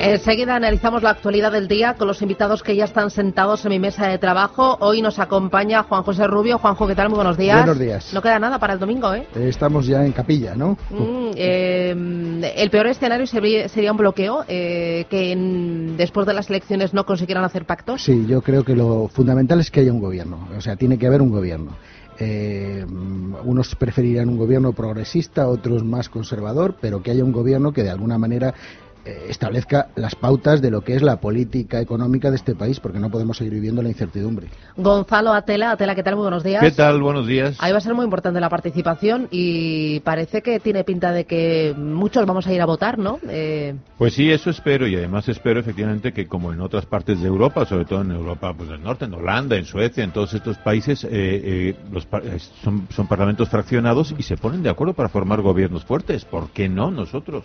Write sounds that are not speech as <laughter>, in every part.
Enseguida analizamos la actualidad del día con los invitados que ya están sentados en mi mesa de trabajo. Hoy nos acompaña Juan José Rubio. Juanjo, ¿qué tal? Muy buenos días. Buenos días. No queda nada para el domingo, ¿eh? eh estamos ya en capilla, ¿no? Mm, eh, el peor escenario sería, un bloqueo, eh, que después de las elecciones no consiguieran hacer pactos. Sí, yo creo que lo fundamental es que haya un gobierno. O sea, tiene que haber un gobierno. unos preferirían un gobierno progresista, otros más conservador, pero que haya un gobierno que de alguna manera eh, establezca las pautas de lo que es la política económica de este país, porque no podemos seguir viviendo la incertidumbre. Gonzalo Atela, Atela, ¿qué tal? Muy buenos días. ¿Qué tal? Buenos días. Ahí va a ser muy importante la participación y parece que tiene pinta de que muchos vamos a ir a votar, ¿no? Eh... Pues sí, eso espero y además espero efectivamente que como en otras partes de Europa, sobre todo en Europa pues, del Norte, en Holanda, en Suecia, en todos estos países, eh, eh los son, son parlamentos fraccionados y se ponen de acuerdo para formar gobiernos fuertes. ¿Por qué no nosotros?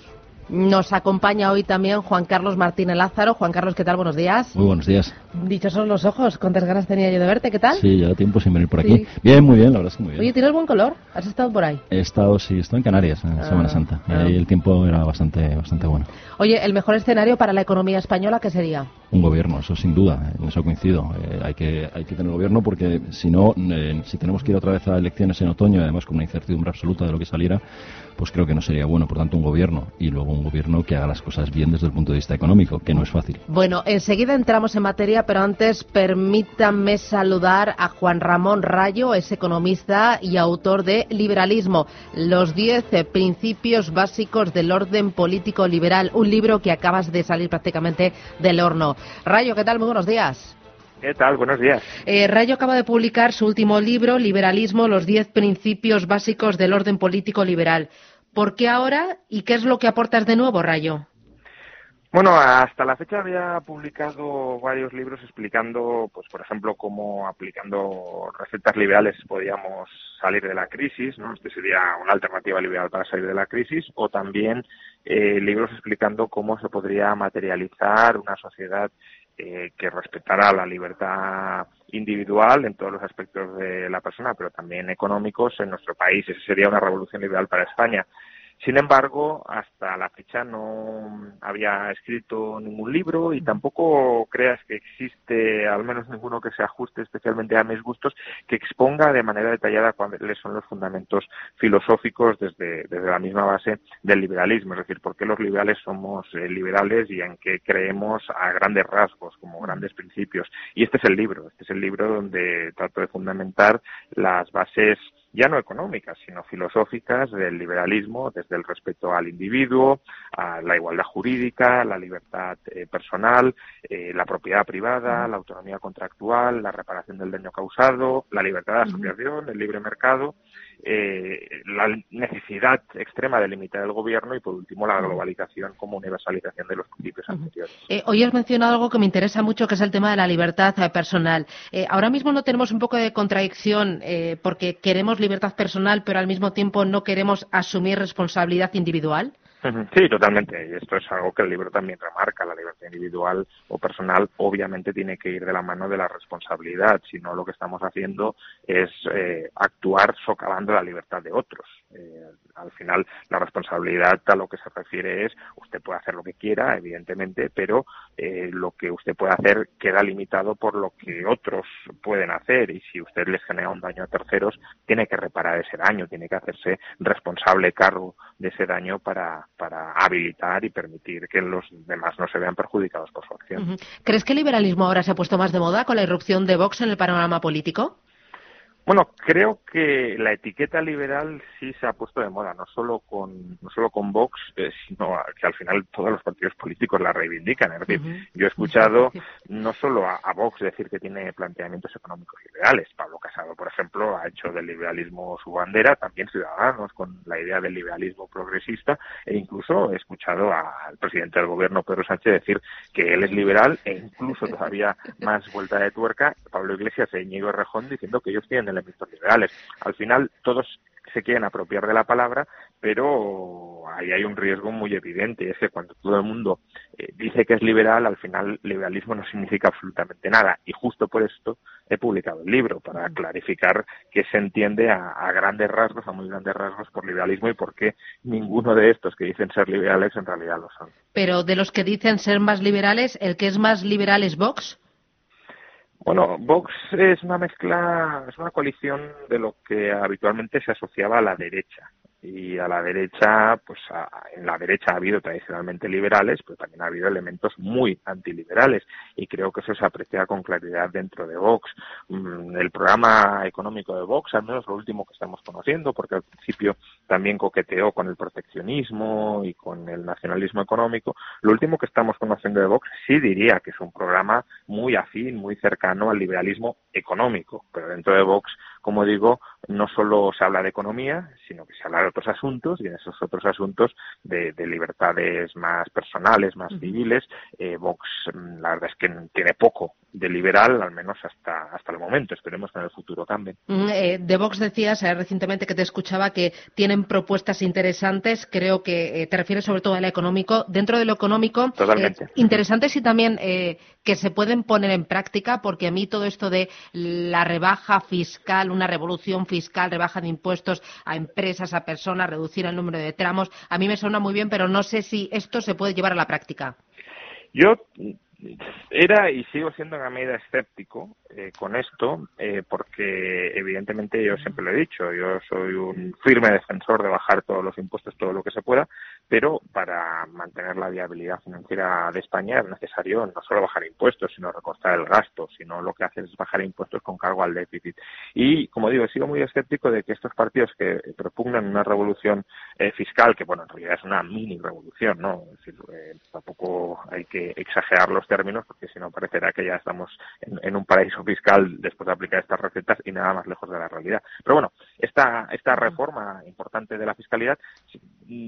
Nos acompaña hoy también Juan Carlos Martínez Lázaro. Juan Carlos, ¿qué tal? Buenos días. Muy buenos días. Dichosos los ojos, cuántas ganas tenía yo de verte, ¿qué tal? Sí, ya tiempo sin venir por aquí. Bien, muy bien, la verdad es que muy bien. Oye, ¿tienes buen color? ¿Has estado por ahí? He estado, sí, estoy en Canarias en ah, Semana Santa. Y ahí ah. el tiempo era bastante, bastante bueno. Oye, ¿el mejor escenario para la economía española qué sería? Un gobierno, eso sin duda, en eso coincido. Eh, hay, que, hay que tener gobierno porque si no, eh, si tenemos que ir otra vez a elecciones en otoño, además con una incertidumbre absoluta de lo que saliera, pues creo que no sería bueno. Por tanto, un gobierno y luego un gobierno que haga las cosas bien desde el punto de vista económico, que no es fácil. Bueno, enseguida entramos en materia, pero antes permítanme saludar a Juan Ramón Rayo, es economista y autor de Liberalismo, los diez principios básicos del orden político liberal, un libro que acabas de salir prácticamente del horno. Rayo, ¿qué tal? Muy buenos días. ¿Qué tal? Buenos días. Eh, Rayo acaba de publicar su último libro, Liberalismo, los diez principios básicos del orden político liberal. ¿Por qué ahora y qué es lo que aportas de nuevo, Rayo? Bueno, hasta la fecha había publicado varios libros explicando, pues por ejemplo, cómo aplicando recetas liberales podíamos salir de la crisis, ¿no? Este sería una alternativa liberal para salir de la crisis, o también eh, libros explicando cómo se podría materializar una sociedad eh, que respetara la libertad individual en todos los aspectos de la persona, pero también económicos en nuestro país. Esa sería una revolución liberal para España. Sin embargo, hasta la fecha no había escrito ningún libro y tampoco creas que existe, al menos ninguno que se ajuste especialmente a mis gustos, que exponga de manera detallada cuáles son los fundamentos filosóficos desde, desde la misma base del liberalismo, es decir, por qué los liberales somos eh, liberales y en qué creemos a grandes rasgos, como grandes principios. Y este es el libro, este es el libro donde trato de fundamentar las bases ya no económicas, sino filosóficas del liberalismo, desde el respeto al individuo, a la igualdad jurídica, la libertad eh, personal, eh, la propiedad privada, la autonomía contractual, la reparación del daño causado, la libertad de asociación, el libre mercado eh, la necesidad extrema de limitar el gobierno y, por último, la globalización como universalización de los principios anteriores. Eh, hoy has mencionado algo que me interesa mucho, que es el tema de la libertad eh, personal. Eh, ahora mismo no tenemos un poco de contradicción porque queremos libertad personal, pero al mismo tiempo no queremos asumir responsabilidad individual. Sí, totalmente. Y esto es algo que el libro también remarca. La libertad individual o personal obviamente tiene que ir de la mano de la responsabilidad. Si no, lo que estamos haciendo es eh, actuar socavando la libertad de otros. Eh, al final, la responsabilidad a lo que se refiere es usted puede hacer lo que quiera, evidentemente, pero eh, lo que usted puede hacer queda limitado por lo que otros pueden hacer. Y si usted les genera un daño a terceros, tiene que reparar ese daño, tiene que hacerse responsable cargo de ese daño para para habilitar y permitir que los demás no se vean perjudicados por su acción. ¿Crees que el liberalismo ahora se ha puesto más de moda con la irrupción de Vox en el panorama político? Bueno, creo que la etiqueta liberal sí se ha puesto de moda, no solo con no solo con Vox, eh, sino que al final todos los partidos políticos la reivindican. Es decir, yo he escuchado no solo a, Vox decir que tiene planteamientos económicos liberales. Pablo Casado, por ejemplo, ha hecho del liberalismo su bandera, también Ciudadanos con la idea del liberalismo progresista, e incluso he escuchado al presidente del gobierno, Pedro Sánchez, decir que él es liberal, e incluso todavía más vuelta de tuerca, Pablo Iglesias e Íñigo Rejón diciendo que ellos tienen elementos liberales. Al final, todos se quieren apropiar de la palabra, pero ahí hay un riesgo muy evidente, es que cuando todo el mundo eh, dice que es liberal, al final liberalismo no significa absolutamente nada. Y justo por esto he publicado el libro, para clarificar qué se entiende a, grandes rasgos, a muy grandes rasgos por liberalismo y por qué ninguno de estos que dicen ser liberales en realidad lo son. Pero de los que dicen ser más liberales, ¿el que es más liberal es Vox? Bueno, Vox es una mezcla, es una coalición de lo que habitualmente se asociaba a la derecha y a la derecha, pues en la derecha ha habido tradicionalmente liberales, pero también ha habido elementos muy antiliberales y creo que eso se aprecia con claridad dentro de Vox. Mm, el programa económico de Vox, al menos lo último que estamos conociendo, porque al principio también coqueteó con el proteccionismo y con el nacionalismo económico, lo último que estamos conociendo de Vox sí diría que es un programa muy afín, muy cercano al liberalismo económico, pero dentro de Vox, como digo, no solo se habla de economía, sino que se habla de otros asuntos y en esos otros asuntos de, libertades más personales, más civiles, eh, Vox mm, la verdad es que tiene poco de liberal, al menos hasta, hasta el momento. Esperemos que en el futuro cambie. Mm, eh, de Vox decías eh, recientemente que te escuchaba que tienen propuestas interesantes. Creo que te refieres sobre todo al económico. Dentro de lo económico, Totalmente. interesantes y también que se pueden poner en práctica, porque a mí todo esto de la rebaja fiscal, una revolución fiscal, rebaja de impuestos a empresas, a personas, reducir el número de tramos, a mí me suena muy bien, pero no sé si esto se puede llevar a la práctica. Yo era y sigo siendo en una medida escéptico eh, con esto, eh, porque evidentemente yo siempre lo he dicho, yo soy un firme defensor de bajar todos los impuestos, todo lo que se pueda, pero para mantener la viabilidad financiera de España es necesario no solo bajar impuestos, sino recortar el gasto, sino lo que hace es bajar impuestos con cargo al déficit. Y, como digo, he sido muy escéptico de que estos partidos que propugnan una revolución eh, fiscal, que bueno, en realidad es una mini revolución, ¿no? Es decir, tampoco hay que exagerar los términos, porque si no parecerá que ya estamos en un paraíso fiscal después de aplicar estas recetas y nada más lejos de la realidad. Pero bueno, esta, esta reforma importante de la fiscalidad,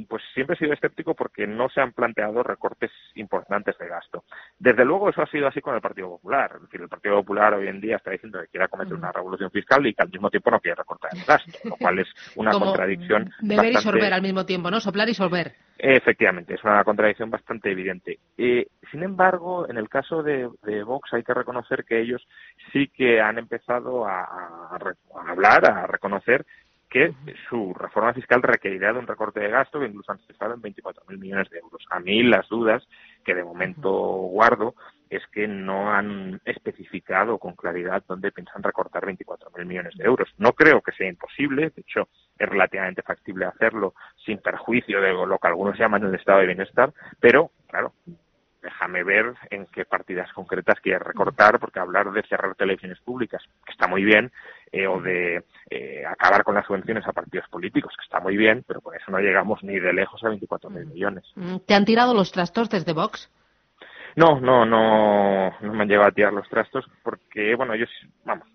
pues siempre he sido escéptico porque no se han planteado recortes importantes de gasto. Desde luego eso ha sido así con el Partido Popular. Es decir, el Partido Popular hoy en día está diciendo que quiere cometer una revolución fiscal y que al mismo tiempo no quiere recortar el gasto, lo cual es <laughs> una contradicción. Beber y sorber al mismo tiempo, ¿no? Soplar y sorber. Efectivamente, es una contradicción bastante evidente. Eh, sin embargo, en el caso de, Vox hay que reconocer que ellos sí que han empezado a, hablar, a reconocer que su reforma fiscal requerirá de un recorte de gasto que incluso han cesado en 24.000 millones de euros. A mí las dudas que de momento guardo es que no han especificado con claridad dónde piensan recortar 24.000 millones de euros. No creo que sea imposible, de hecho es relativamente factible hacerlo sin perjuicio de lo que algunos llaman el estado de bienestar, pero claro, déjame ver en qué partidas concretas quiere recortar, porque hablar de cerrar televisiones públicas, que está muy bien, eh, o de eh, acabar con las subvenciones a partidos políticos, que está muy bien, pero con eso no llegamos ni de lejos a 24.000 millones. Mm, ¿Te han tirado los trastos desde Vox? No, no, no, no me han llevado a tirar los trastos porque, bueno, ellos, vamos,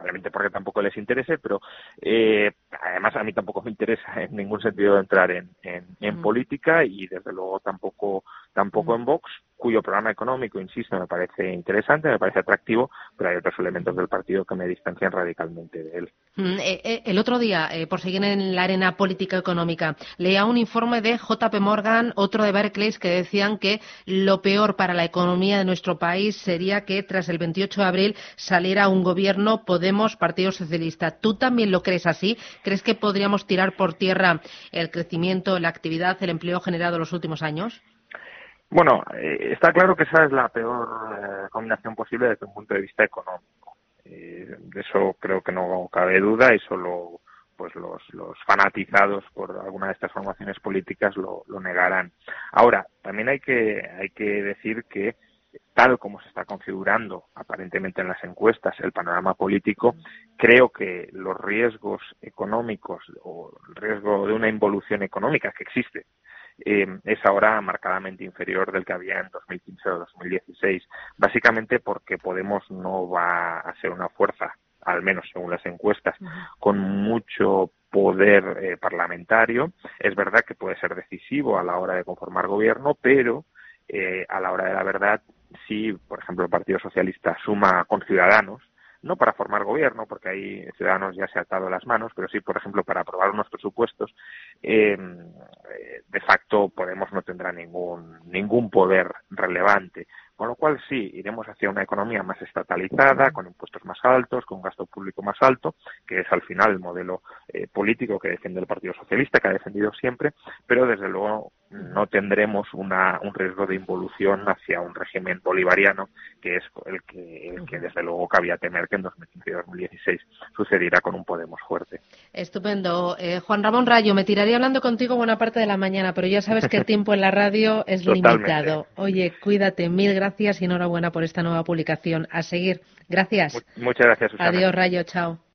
obviamente porque tampoco les interese, pero eh, además a mí tampoco me interesa en ningún sentido entrar en, en, mm. política y desde luego tampoco tampoco mm. en Vox, cuyo programa económico, insisto, me parece interesante, me parece atractivo, pero hay otros elementos del partido que me distancian radicalmente de él. Mm, eh, eh, el otro día, por seguir en la arena política económica, leía un informe de JP Morgan, otro de Barclays, que decían que lo peor para la economía de nuestro país sería que tras el 28 de abril saliera un gobierno Podemos Partido Socialista. ¿Tú también lo crees así? ¿Crees que podríamos tirar por tierra el crecimiento, la actividad, el empleo generado en los últimos años? Bueno, eh, está claro que esa es la peor eh, combinación posible desde un punto de vista económico. Eh, de eso creo que no cabe duda y solo pues los, los fanatizados por alguna de estas formaciones políticas lo, lo negarán. Ahora, también hay que, hay que decir que tal como se está configurando aparentemente en las encuestas el panorama político, creo que los riesgos económicos o el riesgo de una involución económica que existe eh, es ahora marcadamente inferior del que había en 2015 o 2016, básicamente porque Podemos no va a ser una fuerza, al menos según las encuestas, con mucho poder eh, parlamentario. Es verdad que puede ser decisivo a la hora de conformar gobierno, pero eh, a la hora de la verdad si, por ejemplo, el Partido Socialista suma con Ciudadanos, no para formar gobierno, porque ahí Ciudadanos ya se ha atado las manos, pero sí, por ejemplo, para aprobar unos presupuestos, eh, de facto Podemos no tendrá ningún ningún poder relevante. Con lo cual sí, iremos hacia una economía más estatalizada, con impuestos más altos, con gasto público más alto, que es al final el modelo eh, político que defiende el Partido Socialista, que ha defendido siempre, pero desde luego no tendremos una, un riesgo de involución hacia un régimen bolivariano, que es el que, el que desde luego cabía temer que en 2015 y 2016 sucediera con un Podemos fuerte. Estupendo. Eh, Juan Ramón Rayo, me tiraría hablando contigo buena parte de la mañana, pero ya sabes que el tiempo en la radio es limitado. Oye, cuídate, mil gracias y enhorabuena por esta nueva publicación. A seguir. Gracias. Muchas gracias, Susana. Adiós, Rayo, chao.